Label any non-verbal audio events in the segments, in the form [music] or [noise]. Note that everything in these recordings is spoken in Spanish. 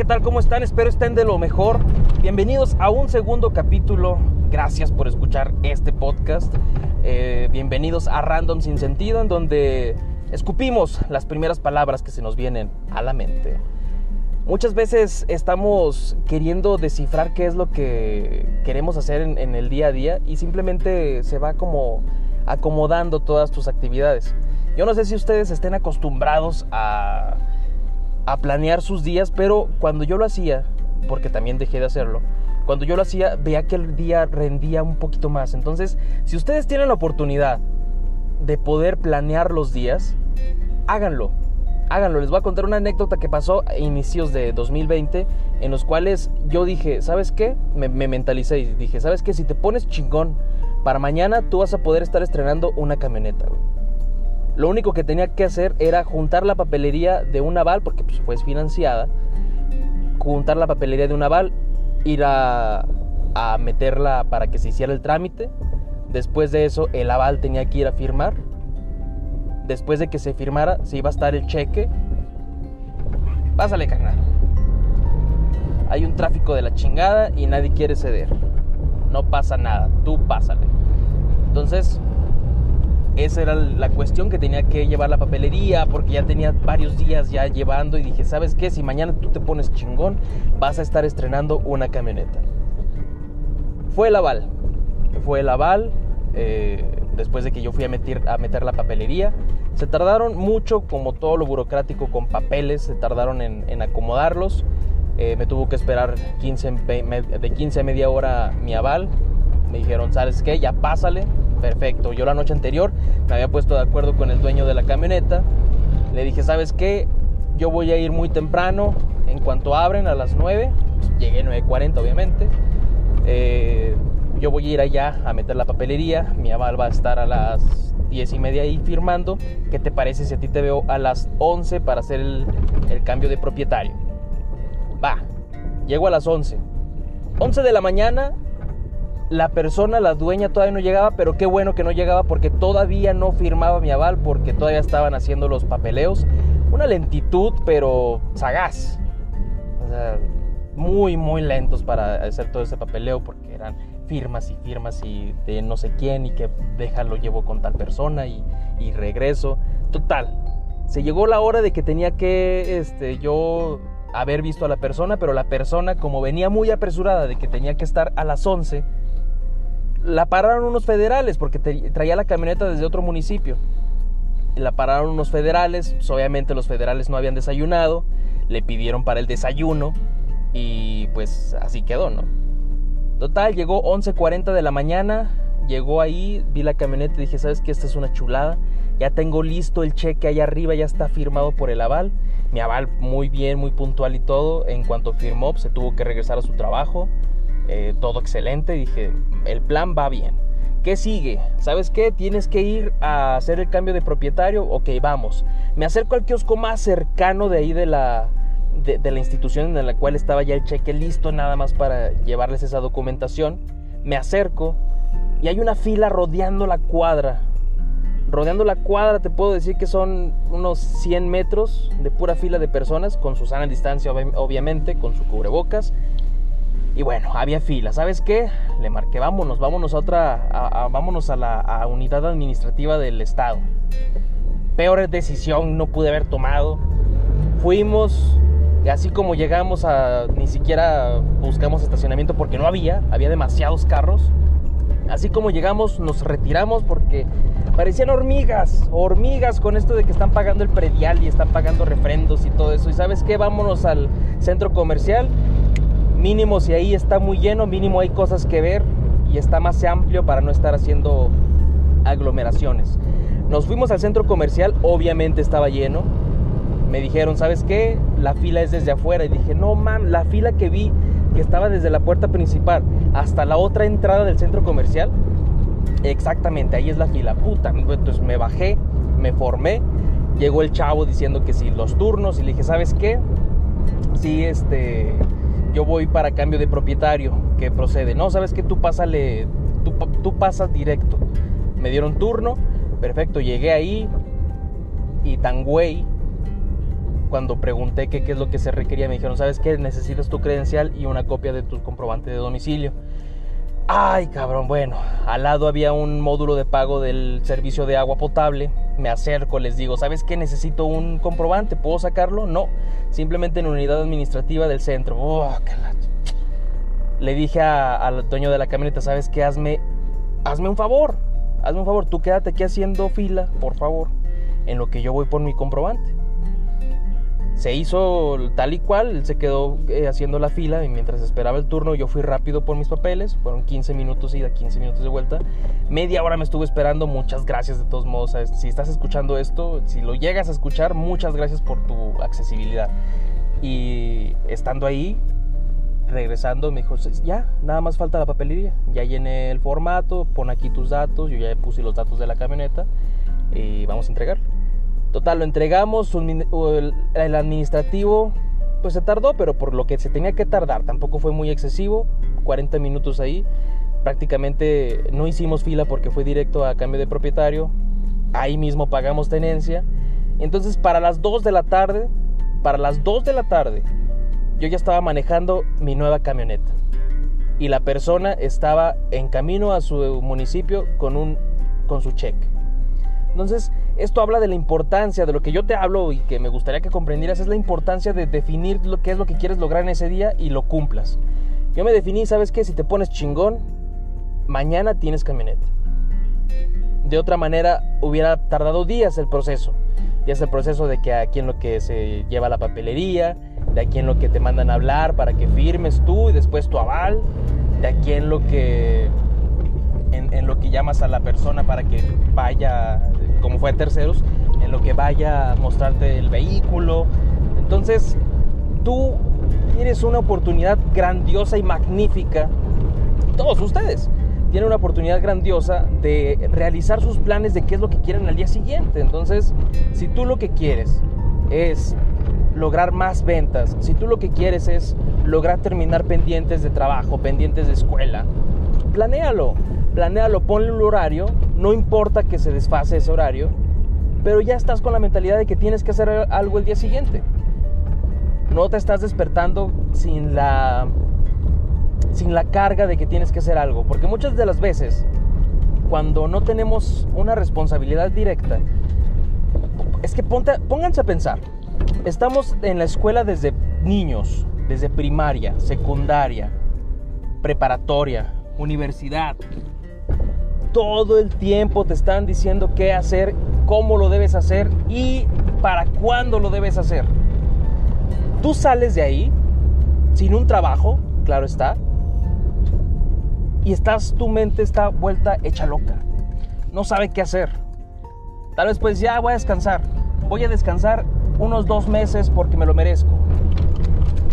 ¿qué tal? ¿Cómo están? Espero estén de lo mejor. Bienvenidos a un segundo capítulo. Gracias por escuchar este podcast. Eh, bienvenidos a Random Sin Sentido, en donde escupimos las primeras palabras que se nos vienen a la mente. Muchas veces estamos queriendo descifrar qué es lo que queremos hacer en, en el día a día y simplemente se va como acomodando todas tus actividades. Yo no sé si ustedes estén acostumbrados a a planear sus días, pero cuando yo lo hacía, porque también dejé de hacerlo, cuando yo lo hacía veía que el día rendía un poquito más. Entonces, si ustedes tienen la oportunidad de poder planear los días, háganlo. Háganlo. Les voy a contar una anécdota que pasó a inicios de 2020, en los cuales yo dije, ¿sabes qué? Me, me mentalicé y dije, ¿sabes qué? Si te pones chingón, para mañana tú vas a poder estar estrenando una camioneta. Lo único que tenía que hacer era juntar la papelería de un aval, porque pues, fue financiada, juntar la papelería de un aval, ir a, a meterla para que se hiciera el trámite. Después de eso, el aval tenía que ir a firmar. Después de que se firmara, se iba a estar el cheque. Pásale, carnal. Hay un tráfico de la chingada y nadie quiere ceder. No pasa nada, tú pásale. Entonces, esa era la cuestión que tenía que llevar la papelería porque ya tenía varios días ya llevando y dije, ¿sabes qué? Si mañana tú te pones chingón, vas a estar estrenando una camioneta. Fue el aval. Fue el aval. Eh, después de que yo fui a meter, a meter la papelería. Se tardaron mucho, como todo lo burocrático con papeles, se tardaron en, en acomodarlos. Eh, me tuvo que esperar 15, de 15 a media hora mi aval. Me dijeron, ¿sabes qué? Ya pásale, Perfecto. Yo la noche anterior me había puesto de acuerdo con el dueño de la camioneta. Le dije, ¿sabes qué? Yo voy a ir muy temprano. En cuanto abren a las 9, pues llegué 9.40 obviamente. Eh, yo voy a ir allá a meter la papelería. Mi aval va a estar a las 10 y media ahí firmando. ¿Qué te parece si a ti te veo a las 11 para hacer el, el cambio de propietario? Va, llego a las 11. 11 de la mañana la persona, la dueña todavía no llegaba, pero qué bueno que no llegaba porque todavía no firmaba mi aval, porque todavía estaban haciendo los papeleos. Una lentitud, pero sagaz. O sea, muy, muy lentos para hacer todo ese papeleo porque eran firmas y firmas y de no sé quién y que déjalo llevo con tal persona y, y regreso. Total, se llegó la hora de que tenía que este, yo haber visto a la persona, pero la persona como venía muy apresurada de que tenía que estar a las 11, la pararon unos federales porque traía la camioneta desde otro municipio. La pararon unos federales, pues obviamente los federales no habían desayunado, le pidieron para el desayuno y pues así quedó, ¿no? Total, llegó 11.40 de la mañana, llegó ahí, vi la camioneta y dije, ¿sabes qué? Esta es una chulada. Ya tengo listo el cheque allá arriba, ya está firmado por el aval. Mi aval muy bien, muy puntual y todo. En cuanto firmó, pues, se tuvo que regresar a su trabajo. Eh, todo excelente. Dije, el plan va bien. ¿Qué sigue? ¿Sabes qué? Tienes que ir a hacer el cambio de propietario. Ok, vamos. Me acerco al kiosco más cercano de ahí de la, de, la institución en la cual estaba ya el cheque listo nada más para llevarles esa documentación. Me acerco y hay una fila rodeando la cuadra. Rodeando la cuadra te puedo decir que son unos 100 metros de pura fila de personas con su sana distancia obviamente, con su cubrebocas y bueno, había fila. ¿Sabes qué? Le marqué, vámonos, vámonos a otra, vámonos a la unidad administrativa del estado. Peor decisión no pude haber tomado. Fuimos, así como llegamos a, ni siquiera buscamos estacionamiento porque no había, había demasiados carros. Así como llegamos, nos retiramos porque parecían hormigas, hormigas con esto de que están pagando el predial y están pagando refrendos y todo eso. Y sabes qué, vámonos al centro comercial mínimo si ahí está muy lleno, mínimo hay cosas que ver y está más amplio para no estar haciendo aglomeraciones. Nos fuimos al centro comercial, obviamente estaba lleno. Me dijeron, ¿sabes qué? La fila es desde afuera. Y dije, no, man, la fila que vi que estaba desde la puerta principal hasta la otra entrada del centro comercial, exactamente, ahí es la fila. Puta, entonces me bajé, me formé. Llegó el chavo diciendo que sí, los turnos. Y le dije, ¿sabes qué? Sí, este yo voy para cambio de propietario, que procede. No, sabes que tú pásale, tú, tú pasas directo. Me dieron turno, perfecto, llegué ahí y tan güey cuando pregunté qué es lo que se requería, me dijeron, ¿sabes qué? Necesitas tu credencial y una copia de tu comprobante de domicilio. Ay, cabrón, bueno, al lado había un módulo de pago del servicio de agua potable. Me acerco, les digo, ¿sabes qué? Necesito un comprobante, ¿puedo sacarlo? No, simplemente en unidad administrativa del centro. Oh, Le dije al dueño de la camioneta, ¿sabes qué? Hazme, hazme un favor, hazme un favor, tú quédate aquí haciendo fila, por favor, en lo que yo voy por mi comprobante se hizo tal y cual, él se quedó eh, haciendo la fila y mientras esperaba el turno yo fui rápido por mis papeles, fueron 15 minutos ida, 15 minutos de vuelta, media hora me estuve esperando, muchas gracias de todos modos, si estás escuchando esto, si lo llegas a escuchar, muchas gracias por tu accesibilidad. Y estando ahí, regresando, me dijo, ya, nada más falta la papelería, ya llené el formato, pon aquí tus datos, yo ya puse los datos de la camioneta y vamos a entregarlo. Total, lo entregamos, el administrativo pues se tardó, pero por lo que se tenía que tardar, tampoco fue muy excesivo, 40 minutos ahí, prácticamente no hicimos fila porque fue directo a cambio de propietario, ahí mismo pagamos tenencia, entonces para las 2 de la tarde, para las 2 de la tarde, yo ya estaba manejando mi nueva camioneta. Y la persona estaba en camino a su municipio con, un, con su cheque. Entonces, esto habla de la importancia, de lo que yo te hablo y que me gustaría que comprendieras, es la importancia de definir lo que es lo que quieres lograr en ese día y lo cumplas. Yo me definí, ¿sabes qué? Si te pones chingón, mañana tienes camioneta. De otra manera, hubiera tardado días el proceso. Ya es el proceso de que aquí en lo que se lleva la papelería, de aquí en lo que te mandan hablar para que firmes tú y después tu aval, de aquí lo que en, lo que llamas a la persona para que vaya, como fue a terceros, en lo que vaya a mostrarte el vehículo. Entonces, tú tienes una oportunidad grandiosa y magnífica, todos ustedes tienen una oportunidad grandiosa de realizar sus planes de qué es lo que quieren al día siguiente. Entonces, si tú lo que quieres es lograr más ventas, si tú lo que quieres es lograr terminar pendientes de trabajo, pendientes de escuela, planéalo planéalo, ponle un horario, no importa que se desfase ese horario, pero ya estás con la mentalidad de que tienes que hacer algo el día siguiente. No te estás despertando sin la sin la carga de que tienes que hacer algo, porque muchas de las veces cuando no tenemos una responsabilidad directa, es que pónganse a pensar. Estamos en la escuela desde niños, desde primaria, secundaria, preparatoria, universidad, todo el tiempo te están diciendo qué hacer, cómo lo debes hacer y para cuándo lo debes hacer. Tú sales de ahí sin un trabajo, claro está, y estás, tu mente está vuelta hecha loca. No sabe qué hacer. Tal vez pues ya voy a descansar. Voy a descansar unos dos meses porque me lo merezco.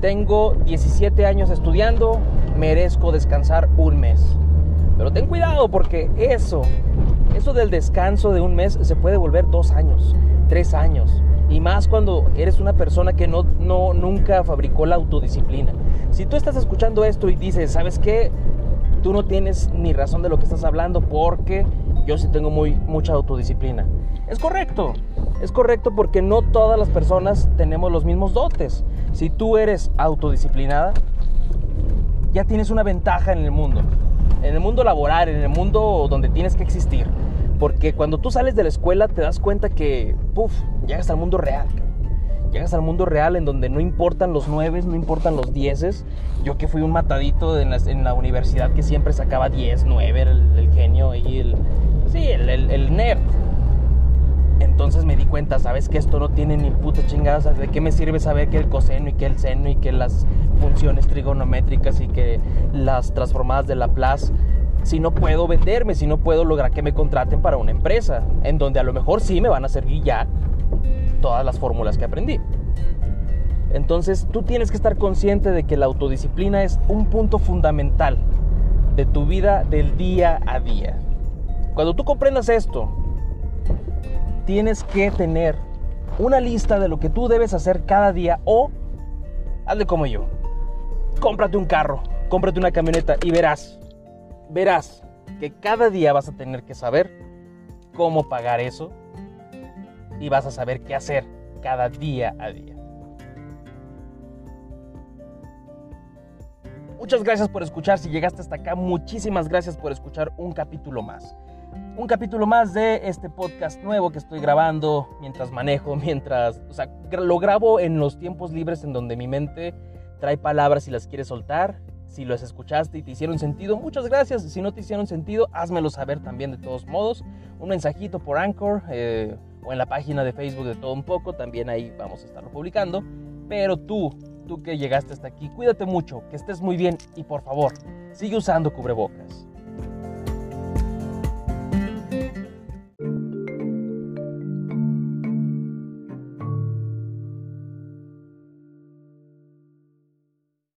Tengo 17 años estudiando, merezco descansar un mes. Pero ten cuidado porque eso, eso del descanso de un mes se puede volver dos años, tres años. Y más cuando eres una persona que no, no, nunca fabricó la autodisciplina. Si tú estás escuchando esto y dices, ¿sabes qué? Tú no tienes ni razón de lo que estás hablando porque yo sí tengo muy, mucha autodisciplina. Es correcto, es correcto porque no todas las personas tenemos los mismos dotes. Si tú eres autodisciplinada, ya tienes una ventaja en el mundo en el mundo laboral, en el mundo donde tienes que existir. Porque cuando tú sales de la escuela te das cuenta que, puff, llegas al mundo real. Llegas al mundo real en donde no importan los nueves, no importan los dieces. Yo que fui un matadito en la, universidad que siempre sacaba 10, 9, el, genio y el... Sí, el nerd. Entonces me di cuenta, ¿sabes? Que esto no tiene ni puta chingada. ¿De qué me sirve saber que el coseno y que el seno y que las funciones trigonométricas y que las transformadas de Laplace si no puedo venderme, si no puedo lograr que me contraten para una empresa, en donde a lo mejor sí me van a servir ya todas las fórmulas que aprendí. Entonces tú tienes que estar consciente de que la autodisciplina es un punto fundamental de tu vida del día a día. Cuando tú comprendas esto, tienes que tener una lista de lo que tú debes hacer cada día o hazle como yo. Cómprate un carro, cómprate una camioneta y verás, verás que cada día vas a tener que saber cómo pagar eso y vas a saber qué hacer cada día a día. Muchas gracias por escuchar. Si llegaste hasta acá, muchísimas gracias por escuchar un capítulo más. Un capítulo más de este podcast nuevo que estoy grabando mientras manejo, [laughs] mientras, o sea, lo grabo en los tiempos libres en donde mi mente trae palabras y las quiere soltar. Si las escuchaste y te hicieron sentido, muchas gracias. Si no te hicieron sentido, házmelo saber también de todos modos. Un mensajito por Anchor eh, o en la página de Facebook de todo un poco, también ahí vamos a estarlo publicando. Pero tú, tú que llegaste hasta aquí, cuídate mucho, que estés muy bien y por favor, sigue usando cubrebocas.